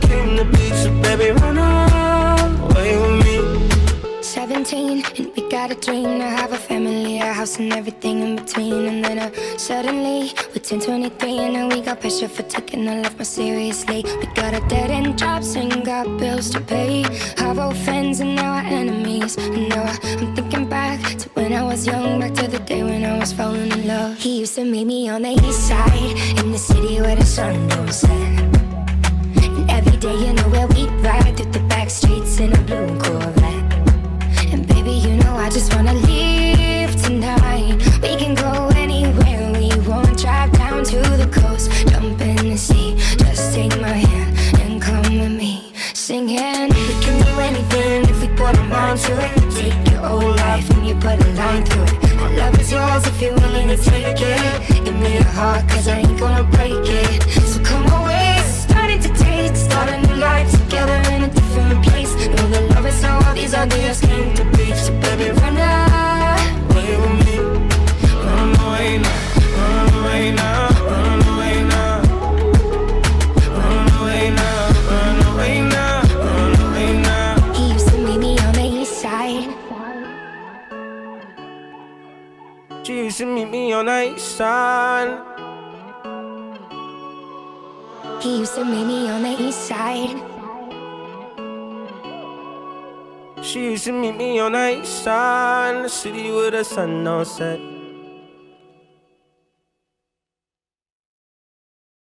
Came to baby, run away with me. 17 and we got a dream to have a family, a house and everything in between. And then uh, suddenly we're 10, 23 and now we got pressure for taking our life more seriously. We got a dead end jobs and got bills to pay. Our old friends and now our enemies. And now I- I'm thinking back to when I was young, back to the day when I was falling in love. He used to meet me on the east side in the city where the sun don't set. Take it. Give me your heart, cause I ain't gonna break it. So come away, starting to taste, start a new life together in a different place. Know that love is how all these ideas came to She used to meet me on the east side. He used to meet me on the east side. She used to meet me on the east side the city with the sun on set.